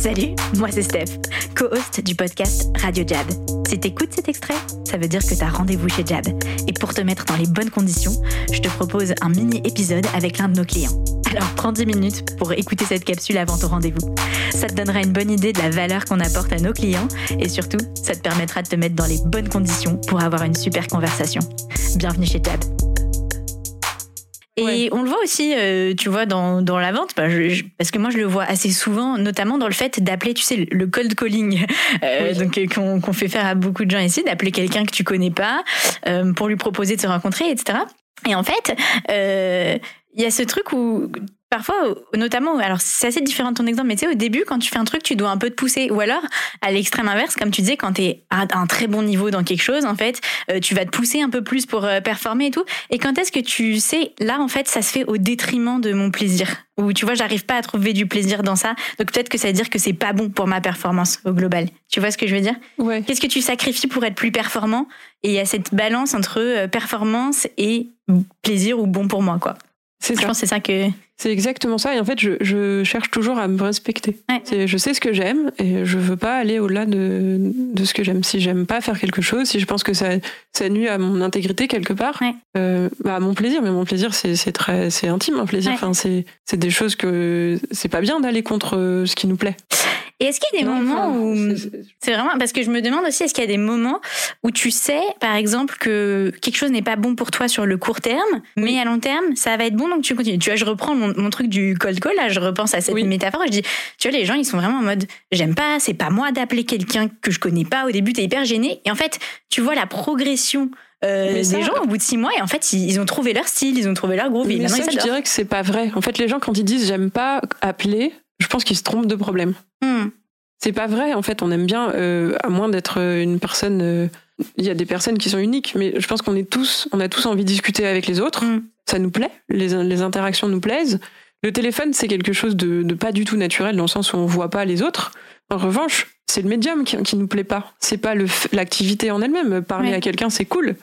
Salut, moi c'est Steph, co-host du podcast Radio Jab. Si t'écoutes cet extrait, ça veut dire que t'as rendez-vous chez Jab. Et pour te mettre dans les bonnes conditions, je te propose un mini-épisode avec l'un de nos clients. Alors prends 10 minutes pour écouter cette capsule avant ton rendez-vous. Ça te donnera une bonne idée de la valeur qu'on apporte à nos clients et surtout, ça te permettra de te mettre dans les bonnes conditions pour avoir une super conversation. Bienvenue chez Jab. Et on le voit aussi, euh, tu vois, dans, dans la vente, bah, je- parce que moi je le vois assez souvent, notamment dans le fait d'appeler, tu sais, le cold calling, euh, Oui. donc euh, qu'on qu'on fait faire à beaucoup de gens ici, d'appeler quelqu'un que tu connais pas euh, pour lui proposer de se rencontrer, etc. Et en fait, euh, il y a ce truc où parfois, notamment, alors c'est assez différent de ton exemple, mais tu sais, au début, quand tu fais un truc, tu dois un peu te pousser. Ou alors, à l'extrême inverse, comme tu disais, quand tu es à un très bon niveau dans quelque chose, en fait, euh, tu vas te pousser un peu plus pour euh, performer et tout. Et quand est-ce que tu sais, là, en fait, ça se fait au détriment de mon plaisir? Ou tu vois, j'arrive pas à trouver du plaisir dans ça. Donc peut-être que ça veut dire que c'est pas bon pour ma performance au global. Tu vois ce que je veux dire? Ouais. Qu'est-ce que tu sacrifies pour être plus performant? Et il y a cette balance entre euh, performance et plaisir ou bon pour moi, quoi. C'est Je ça. pense que c'est ça que. C'est exactement ça. Et en fait, je, je cherche toujours à me respecter. Ouais. C'est- Je sais ce que j'aime et je veux pas aller au-delà de, de ce que j'aime. Si j'aime pas faire quelque chose, si je pense que ça, ça nuit à mon intégrité quelque part, Ouais. euh, bah, à mon plaisir. Mais mon plaisir, c'est c'est très, c'est intime, un plaisir. Ouais. Enfin, c'est c'est des choses que c'est pas bien d'aller contre euh, ce qui nous plaît. Et est-ce qu'il y a des Non, moments enfin, où. c'est- vraiment parce que je me demande aussi est-ce qu'il y a des moments où tu sais par exemple que quelque chose n'est pas bon pour toi sur le court terme mais à long terme ça va être bon donc tu continues tu vois je reprends mon, mon truc du cold call là je repense à cette Oui. métaphore et je dis tu vois les gens ils sont vraiment en mode j'aime pas c'est pas moi d'appeler quelqu'un que je connais pas au début t'es hyper gêné et en fait tu vois la progression euh, Mais ça- des gens au bout de six mois et en fait ils, ont trouvé leur style ils ont trouvé leur groove et Mais ça, ils je dirais que c'est pas vrai. En fait, les gens, quand ils disent j'aime pas appeler, je pense qu'ils se trompent de problème. Hmm. C'est pas vrai, en fait, on aime bien, euh, à moins d'être euh, une personne. euh, Il y a des personnes qui sont uniques, mais je pense qu'on est tous, on a tous envie de discuter avec les autres. Mm. Ça nous plaît, les, les interactions nous plaisent. Le téléphone, c'est quelque chose de, de pas du tout naturel dans le sens où on voit pas les autres. En revanche, c'est le médium qui, qui nous plaît pas. C'est pas l'activité en elle-même. Parler à quelqu'un, c'est cool.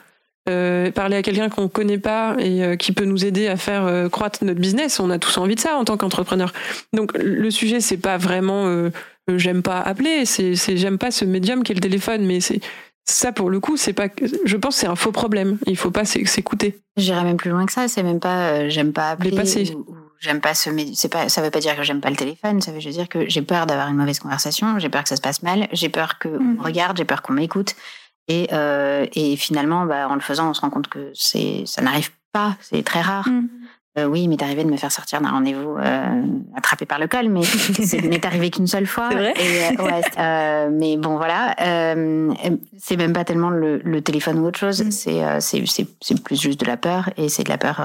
Euh, parler à quelqu'un qu'on connaît pas et euh, qui peut nous aider à faire euh, croître notre business, on a tous envie de ça en tant qu'entrepreneur. Donc le sujet, c'est pas vraiment j'aime pas appeler, c'est j'aime pas ce médium qui est le téléphone, mais c'est ça pour le coup, c'est pas. Je pense que c'est un faux problème. Il faut pas s'é- s'écouter. J'irais même plus loin que ça. C'est même pas euh, j'aime pas appeler Dépasser. ou, ou j'aime pas ce. C'est pas. Ça veut pas dire que j'aime pas le téléphone. Ça veut juste dire que j'ai peur d'avoir une mauvaise conversation. J'ai peur que ça se passe mal. J'ai peur qu'on me regarde. J'ai peur qu'on m'écoute. Et euh, et finalement, bah, en le faisant, on se rend compte que c'est ça n'arrive pas. C'est très rare. Mhm. Euh, oui, il m'est arrivé de me faire sortir d'un rendez-vous euh, attrapé par le col, mais c'est m'est arrivé qu'une seule fois. C'est vrai Et, euh, ouais, mais bon, voilà. C'est même pas tellement le, le téléphone ou autre chose. Mm. C'est plus juste de la peur et c'est de la peur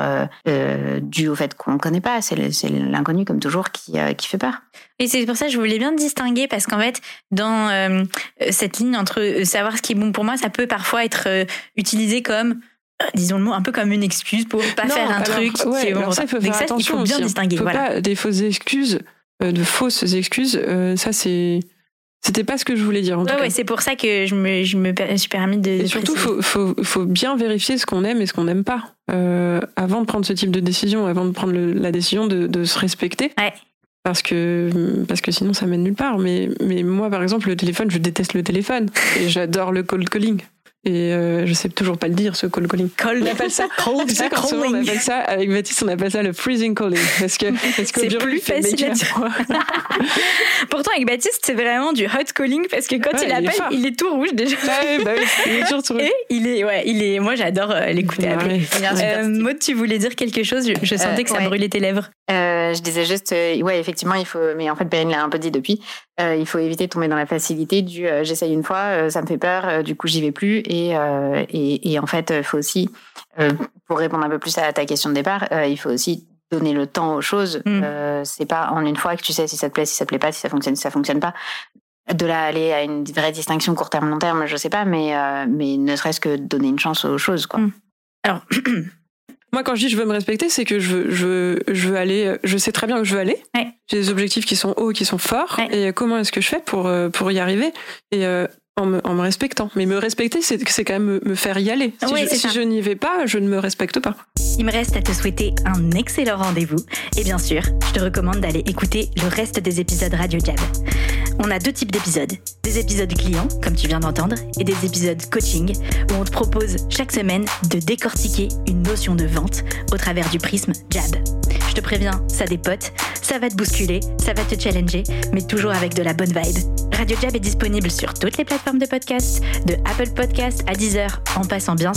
due au fait qu'on ne connaît pas. C'est l'inconnu comme toujours qui qui fait peur. Et c'est pour ça que je voulais bien distinguer parce qu'en fait, dans cette ligne entre savoir ce qui est bon pour moi, ça peut parfois être utilisé comme, disons le mot, un peu comme une excuse pour pas Non, faire un alors, truc ouais, qui est alors ça, il faut faire ça, il attention faut bien aussi, hein. distinguer. Faut Voilà. pas des fausses excuses, euh, de fausses excuses. euh, ça, c'est. C'était pas ce que je voulais dire en tout Ouais, cas. ouais, c'est pour ça que je me, je me suis permis de. Et surtout, faut, faut, faut bien vérifier ce qu'on aime et ce qu'on n'aime pas euh, avant de prendre ce type de décision, avant de prendre le- la décision de, de se respecter. Ouais. Parce que, parce que sinon, ça mène nulle part. Mais, mais moi, par exemple, le téléphone, je déteste le téléphone. Et j'adore le cold calling. Et euh, je sais toujours pas le dire, ce cold calling. Cold- On appelle ça cold Tu sais, quand souvent, on appelle ça, avec Baptiste, on appelle ça le freezing calling. Parce que, parce qu'au C'est plus facile à dire. Pourtant, avec Baptiste, c'est vraiment du hot calling parce que quand Ouais, il il est appelle, il est tout rouge déjà. Ouais, bah oui, il est toujours sur- Et il est, ouais, il est. Moi, j'adore euh, l'écouter Ouais. appeler. Euh, Maud, tu voulais dire quelque chose? Je, je sentais Euh, que ça ouais. brûlait tes lèvres. Euh, je disais juste, euh, ouais, effectivement, il faut, mais en fait, Perrine l'a un peu dit depuis, euh, il faut éviter de tomber dans la facilité du euh, j'essaye une fois, euh, ça me fait peur, euh, du coup, j'y vais plus. Et, euh, et, et en fait, il faut aussi, euh, pour répondre un peu plus à ta question de départ, euh, il faut aussi donner le temps aux choses. Mm. Euh, c'est pas en une fois que tu sais si ça te plaît, si ça te plaît pas, si ça fonctionne, si ça fonctionne pas. De là à aller à une vraie distinction court terme, long terme, je sais pas, mais, euh, mais ne serait-ce que donner une chance aux choses, quoi. Mm. Alors, Moi, quand je dis je veux me respecter, c'est que je veux, je, veux, je veux aller, je sais très bien où je veux aller. Ouais. J'ai des objectifs qui sont hauts, qui sont forts. Ouais. Et comment est-ce que je fais pour, euh, pour y arriver? Et euh, en, me, en me respectant. Mais me respecter, c'est c'est quand même me, me faire y aller. Si, Ouais, je, c'est si ça. je n'y vais pas, je ne me respecte pas. Il me reste à te souhaiter un excellent rendez-vous. Et bien sûr, je te recommande d'aller écouter le reste des épisodes Radio Jab. on a deux types d'épisodes. Des épisodes clients, comme tu viens d'entendre, et des épisodes coaching, où on te propose chaque semaine de décortiquer une notion de vente au travers du prisme Jab. Je te préviens, ça dépote, ça va te bousculer, ça va te challenger, mais toujours avec de la bonne vibe. Radio Jab est disponible sur toutes les plateformes de podcast, de Apple Podcast à Deezer, en passant bien